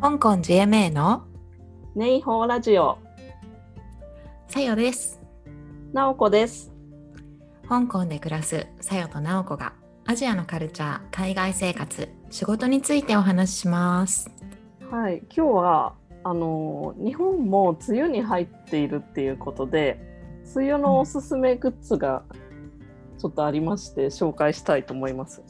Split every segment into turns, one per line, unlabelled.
香港 GMA の？
ネイホーラジオ、
さよです。
なおこです。
香港で暮らすさよとなおこがアジアのカルチャー、海外生活、仕事についてお話しします。
はい、今日はあの日本も梅雨に入っているっていうことで、梅雨のおすすめグッズがちょっとありまして紹介したいと思います。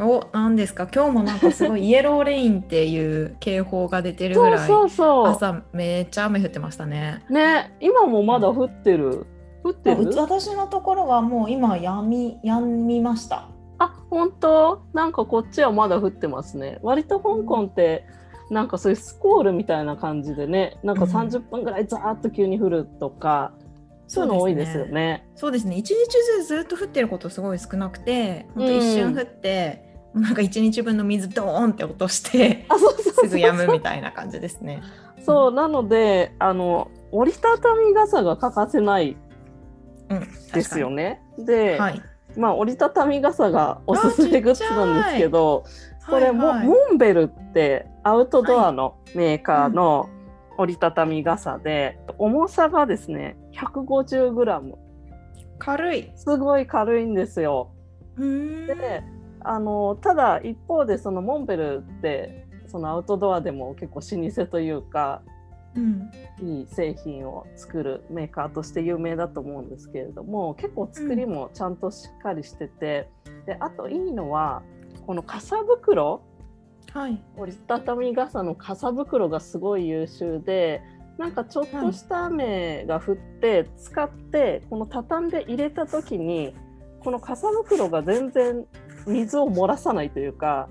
お、なんですか？今日もなんかすごいイエローレインっていう警報が出てるぐらい
そうそうそ
朝めっちゃ雨降ってましたね。
う。ね、今もまだ降ってる？降ってる？
私のところはもう今やみやみました。
あ、本当？なんかこっちはまだ降ってますね。割と香港って。なんかそういうスコールみたいな感じでね、なんか30分ぐらいザーッと急に降るとか、そういうの多いですよね。
そうですね。一日中ずっと降ってることすごい少なくて、本当一瞬降って、なんか一日分の水ドーンって落として、すぐ止むみたいな感じですね。
そうなのであの折りたたみ傘が欠かせない
うん、
ですよ
ね。
ね。で、
はい。
まあ折りたたみ傘がおすすめグッズなんですけどこれも、
はいはい
モンベルってアウトドアのメーカーの折りたたみ傘で、重さがですね 150g
軽い。
すごい軽いんですよ。であのただ一方でそのモンベルってそのアウトドアでも結構老舗というか
うん、
いい製品を作るメーカーとして有名だと思うんですけれども結構作りもちゃんとしっかりしてて、であといいのはこの傘袋
はい。
折りたたみ傘の傘袋がすごい優秀でなんかちょっとした雨が降って使ってこの畳んで入れた時にこの傘袋が全然水を漏らさないというか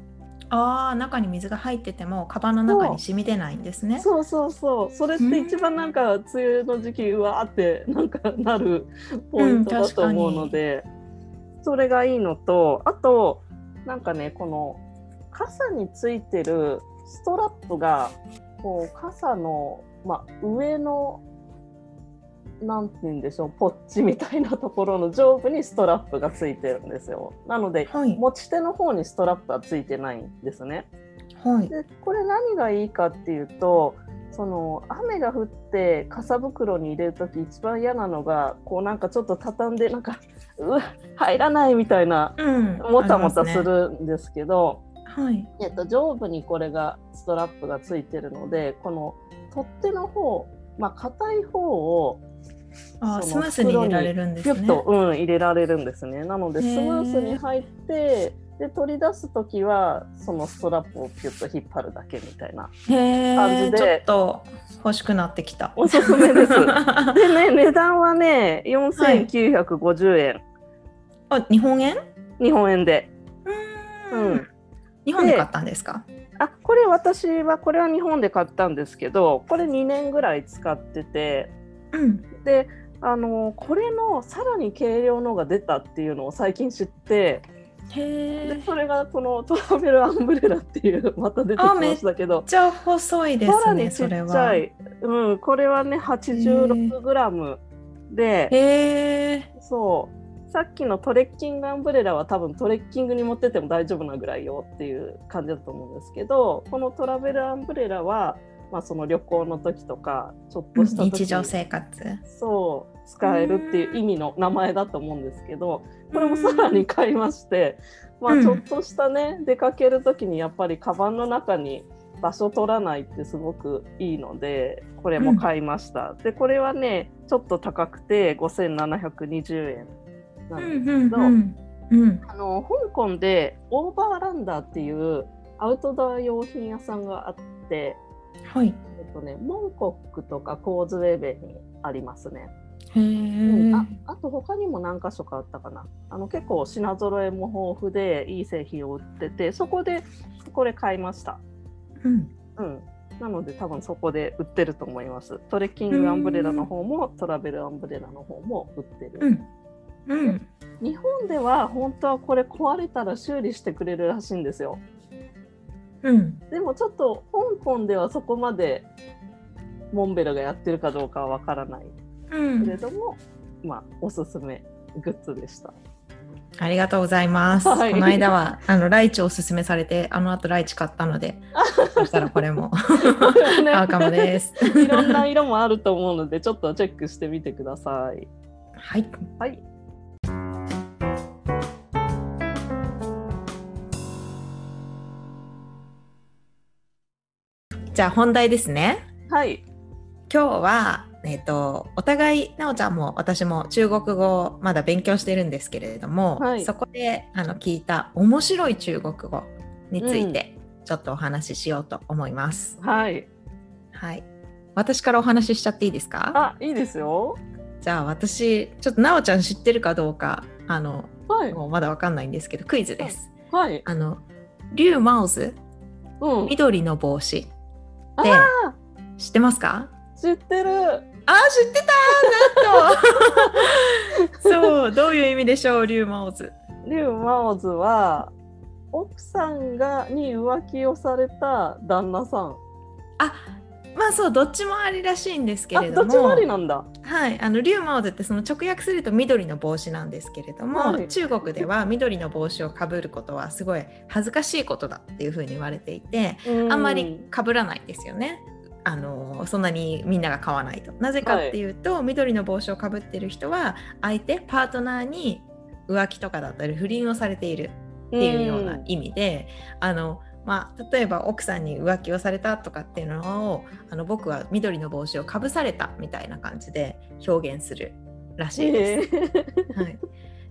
ああ、中に水が入ってても、カバンの中に染み出ないんですね。
そうそうそうそれって一番なんか梅雨の時期うわーってなんかなるポイントだと思うので、それがいいのとあとなんかねこの傘についてるストラップがこう傘の、まあ、上のなんて言うんでしょうポッチみたいなところの上部にストラップがついてるんですよ。なので
はい。
持ち手の方にストラップはついてないんですね。
はい。
でこれ何がいいかっていうとその雨が降って傘袋に入れる時一番嫌なのがこうなんかちょっと畳んでなんか うわ入らないみたいな
うん。
もたもたす。るんですけど、
はい。
えっと、上部にこれがストラップがついてるのでこの取っ手の方まあ硬い方を
あースムースに入れられるんですね。
うん、入れられるんですね。なのでスムースに入ってで取り出す時はそのストラップをピュッと引っ張るだけみたいな。感じで
ちょっと欲しくなってきた。
おすすめです。でね値段はね4950円、
あ、日本円？
日本円で。
う
うん
ん。日本で買ったんですか？
あこれ私はこれは日本で買ったんですけどこれ2年ぐらい使ってて
うん。
であのこれのさらに軽量のが出たっていうのを最近知って
へえ。
でそれがこのトラベルアンブレラっていう また出てきましたけど
めっちゃ細いですね。
さらにちっ。ちゃい、うん、これはね 86g で
へえ。
そうさっきのトレッキングアンブレラは多分トレッキングに持ってっても大丈夫なぐらいよっていう感じだと思うんですけどこのトラベルアンブレラは、まあ、その旅行の時とかちょっとした時
日常生活。
そう使えるっていう意味の名前だと思うんですけどこれもさらに買いまして、ま
うん
あ、ちょっとしたね出かける時にやっぱりカバンの中に場所取らないってすごくいいのでこれも買いました、でこれはねちょっと高くて5720円な
うんん
ですけど、
うんうん。うん。
あの香港でオーバーランダーっていうアウトドア用品屋さんがあって、
はい。
えっとね、モンコックとかコーズウェイベイにありますね。
へ
うん
え。
ああと他にも何箇所かあったかなあの結構品揃えも豊富でいい製品を売っててそこでこれ買いました、
うん。
うん、なので多分そこで売ってると思いますトレッキングアンブレラの方もトラベルアンブレラの方も売ってる、
うん。うん。
日本では本当はこれ壊れたら修理してくれるらしいんですよ
うん。
でもちょっと香港ではそこまでモンベルがやってるかどうかはわからない
うん
けれども、まあおすすめグッズでした。
ありがとうございます。
はい
この間はあのライチをおすすめされて、あの後ライチ買ったので、そしたらこれも
これね
買うかもです。
いろんな色もあると思うので、ちょっとチェックしてみてください。
はい。
はい。
じゃあ本題ですね。
はい。
今日は、えっとお互いなおちゃんも私も中国語をまだ勉強してるんですけれども、
はい
そこであの聞いた面白い中国語についてちょっとお話ししようと思います。
はい。
はい。私からお話ししちゃっていいですか？
あ、いいですよ。
じゃあ私ちょっとなおちゃん知ってるかどうかあの
はい。
もうまだわかんないんですけどクイズです。
はい。
あのリュウマウズ？
うん。
緑の帽子知ってますか？
ー知ってる。
あー知ってたなんと。そうどういう意味でしょうリュウマウズ？
リュウ・マオズは奥さんがに浮気をされた旦那さん。
あまあそうどっちもありらしいんですけ
あ、
れども
どっちもありなんだ。
はい、あのリュウマオズってその直訳すると緑の帽子なんですけれども、
はい
中国では緑の帽子をかぶることはすごい恥ずかしいことだっていうふうに言われていて、あんまりかぶらないんですよね。あのそんなにみんなが買わないと。なぜかっていうと、緑の帽子をかぶってる人は相手パートナーに浮気とかだったり不倫をされているっていうような意味で、あのまあ、例えば奥さんに浮気をされたとかっていうのをあの僕は緑の帽子をかぶされたみたいな感じで表現するらしいです。
えー
はい、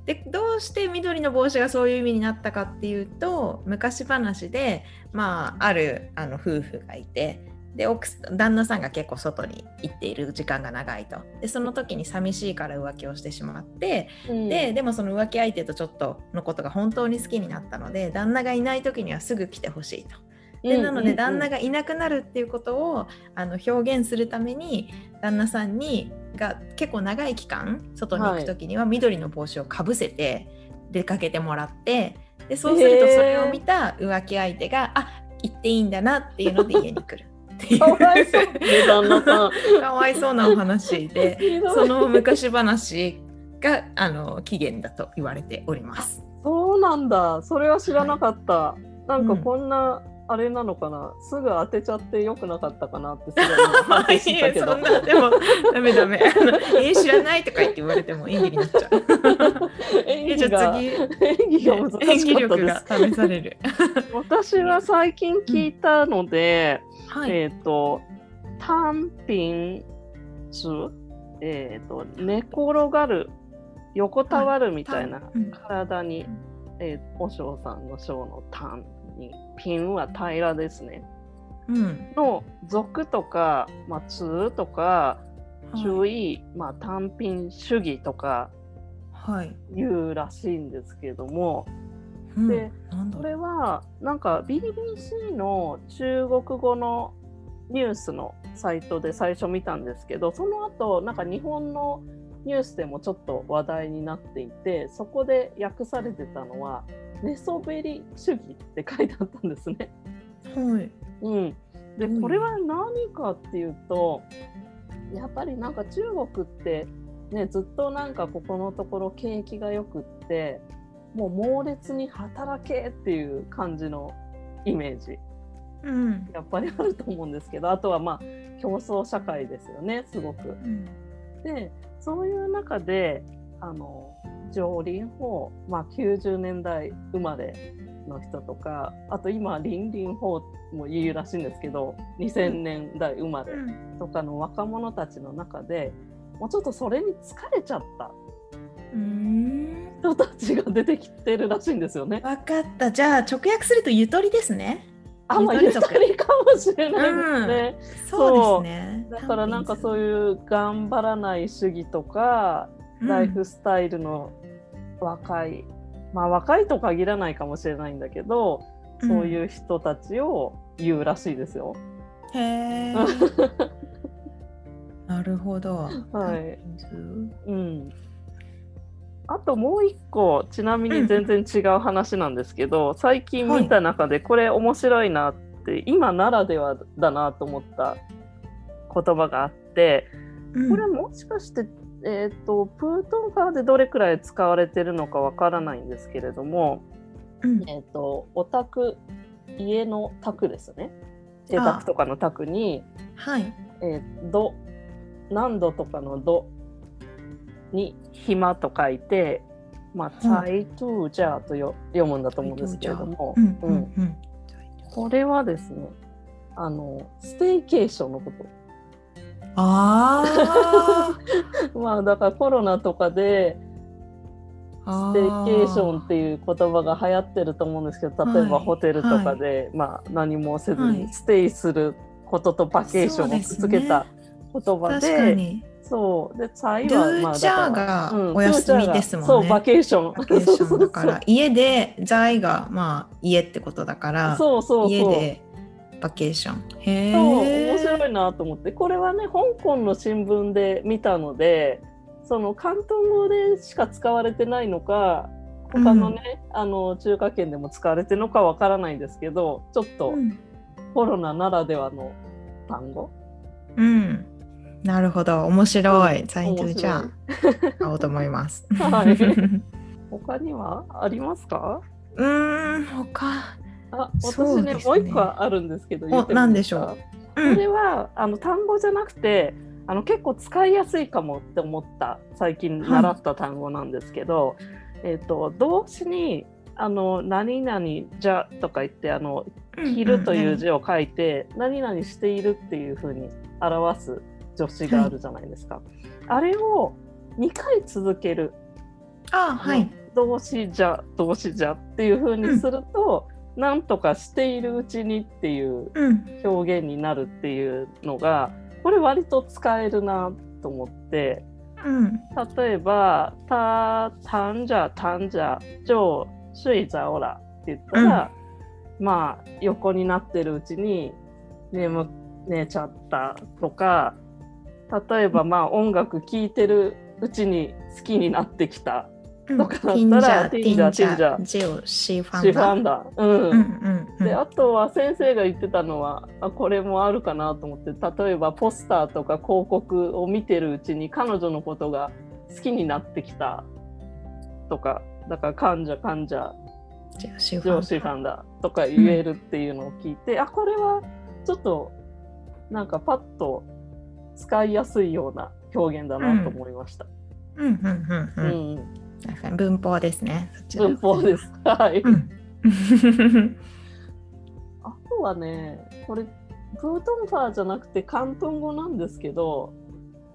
でどうして緑の帽子がそういう意味になったかっていうと昔話で、まあ、あるあの夫婦がいてで奥旦那さんが結構外に行っている時間が長いと。でその時に寂しいから浮気をしてしまってででもその浮気相手とちょっとのことが本当に好きになったので旦那がいない時にはすぐ来てほしいと。でなので旦那
が
がいなくなるっていうことをあの表現するために旦那さんにが結構長い期間外に行く時には緑の帽子をかぶせて出かけてもらってでそうするとそれを見た浮気相手が、あ行っていいんだなっていうので家に来るっていう
かわいそう。
かわいそうなお話でその昔話があの起源だと言われております。
そうなんだ。それは知らなかった。なんか
うん
こんな、あれなのかな。すぐ当てちゃってよくなかったかなってすごいしたけど
いやそん。なでもダメダメえ知らないとか言って言われても演技になっちゃう。
演技が演技が難しかった
演技力
で
が
す。
試される。
私は最近聞いたので、
はい。
えっ、と、単品図、えっ、と、寝転がる、横たわるみたいな
うん
体に、えー、お尚さんの章の単に、ピンは平らですね。
うん。
の俗とか、まあ、通とか、注
意。
意、まあ、単品主義とか
はい。
言うらしいんですけども、
うん
で、これはなんか BBC の中国語のニュースのサイトで最初見たんですけどその後なんか日本のニュースでもちょっと話題になっていてそこで訳されてたのは寝そべり主義って書いてあったんですね。
はい。
うん、でこれは何かっていうとやっぱりなんか中国ってねずっとなんかここのところ景気がよくってもう猛烈に働けっていう感じのイメージ
うん。
やっぱりあると思うんですけどあとはまあ競争社会ですよねすごく。
うん。
でそういう中であの上林法、まあ、90年代生まれの人とかあと今林林法も言うらしいんですけど2000年代生まれとかの若者たちの中でもうちょっとそれに疲れちゃった
うん。
人たちが出てきてるらしいんですよね。
わかった。じゃあ直訳するとゆとりですね。
あまあゆ
ゆとり
かもしれないですね。
そうですね。
だからなんかそう
い
いう頑張らない主義とか、ライフスタイルの若い、まあ若いと限らないかもしれないんだけど、そういうう人たちを言うらしいですよ。
ん。へえ。なるほど。
はいうん。あともう一個ちなみに全然違う話なんですけど、最近見た中でこれ面白いなって、今ならではだなと思った言葉があって、
うん。
これもしかしてえっ、とプートンファーでどれくらい使われてるのかわからないんですけれども、
うん。
えっ、とお宅家の宅ですね。邸宅とかの宅に
はい。
えー、ど何度とかのどに暇と書いて、まあ、チイトゥージャーとよ読むんだと思うんですけれども、
うんう
うん
んうん。
これはですね、あのステイケーションのこと。
あ
まあだからコロナとかで
あ。
ステイケーションっていう言葉が流行ってると思うんですけど例えば
はい
ホテルとかで、まあ、何もせず
はい
にステイすることとバケーションをくっつけた言葉で。
に。
そうで、サイ
ド
はまあ
ゥーチャーがお休みですもんね
そう、バケーション。
バケーションだから家で在がまあ家ってことだから
そうそうそう。
家でバケーション。へえ。
面白いなと思ってこれはね香港の新聞で見たのでその広東語でしか使われてないのか他のね、あの中華圏でも使われてるのかわからないんですけどちょっと
うん
コロナならではの単語、
うん。なるほど。面白い。
うん。
ザイントゥーじゃあ買おうと思います。
はい。他にはありますか？
うーん他。
あ私ね。
ね
もう一個あるんですけど言ってもいい
何でしょう？うん。
これはあの単語じゃなくてあの結構使いやすいかもって思った最近習った単語なんですけど、えっ、と動詞にあの何々じゃとか言ってあの着るという字を書いて、何々しているっていうふうに表す助詞があるじゃないですか。あれを2回続ける
あはい。
動詞じゃ動詞じゃっていうふうにすると、なんとかしているうちにっていう
うん。
表現になるっていうのがこれ割と使えるなと思って
うん。
例えば「たたんじゃたんじゃじょう睡着ら」って言ったら、まあ横になってるうちに眠寝ちゃったとか例えばまあ音楽聴いてるうちに好きになってきたとかだったら
ティンジャ
ティンジャ
ティンジオシファン
シファ
ダ。
ンだ。うん
うんうんうん。
であとは先生が言ってたのはあこれもあるかなと思って例えばポスターとか広告を見てるうちに彼女のことが好きになってきたとかだから患者患者
ジオシファンダ。
上司ファンだとか言えるっていうのを聞いて、あこれはちょっとなんかパッと使いやすいような表現だなと思いました。
うんうんうん
う
うん。
ん
確かに文法ですね。
文法です。はい。
うん。
あとはね、これ、プートンファーじゃなくて広東語なんですけど、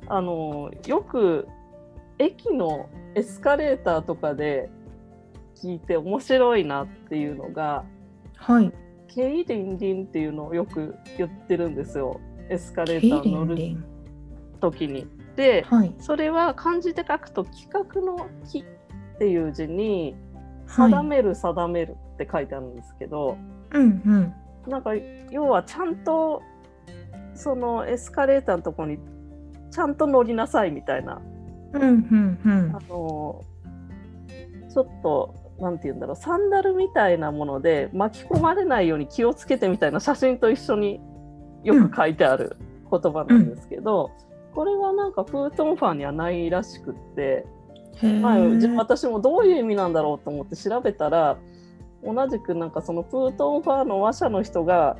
あの、よく駅のエスカレーターとかで聞いて面白いなっていうのが、
はい。
ケイリンリンっていうのをよく言ってるんですよ。エスカレーター乗る
ンリン。
時に。で、
はい。
それは漢字で書くと企画の「企」っていう字に「
はい
定める定める」って書いてあるんですけど、
うんうん。
なんか要はちゃんとそのエスカレーターのところにちゃんと乗りなさいみたいな、
うんうんうん
あ。のちょっとなんて言うんだろうサンダルみたいなもので巻き込まれないように気をつけてみたいな写真と一緒によく書いてある言葉なんですけど、これはなんかプートンファーにはないらしくって、まあ、じ私もどういう意味なんだろうと思って調べたら同じくなんかそのプートンファーの話者の人が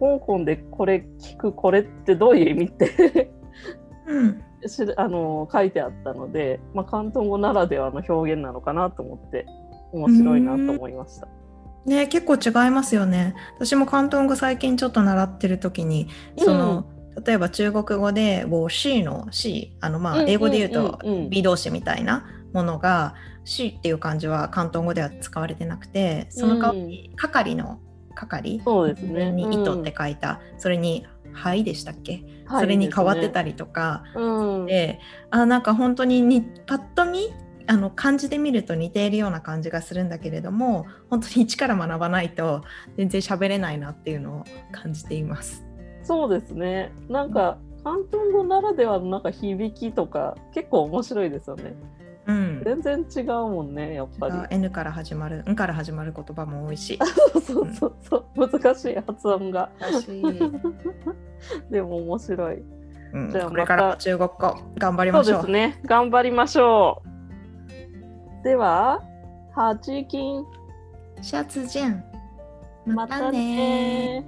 香港でこれ聞くこれってどういう意味って
うん。
しあの書いてあったので、まあ、広東語ならではの表現なのかなと思って面白いなと思いました。
ね結構違いますよね。私も広東語最近ちょっと習ってる時にその、例えば中国語で「我是」の「し」あのまあ
うん
英語で言うと
うんうんうん。
B 動詞みたいなものが「し」っていう漢字は広東語では使われてなくてその代わりに係の係
そうですね。
に「糸」って書いた、それに「はい」でしたっけ、
はい
それに変わってた
り、
りとか
うん。
であなんか本当ににパッと見あの漢字で見ると似ているような感じがするんだけれども本当に一から学ばないと全然喋れないなっていうのを感じています。
そうですねなんか広東語ならではのなんか響きとか結構面白いですよね。
うん、
全然違うもんねやっぱり。
N から始まる「ん」から始まる言葉も多いし。
そうそうそうそう難しい発音が
私
でも面白い。
うん、
じゃあ
これから中国語頑張りましょう。
そうですね。頑張りましょう。では、はじきん。
シャツジェン。
またね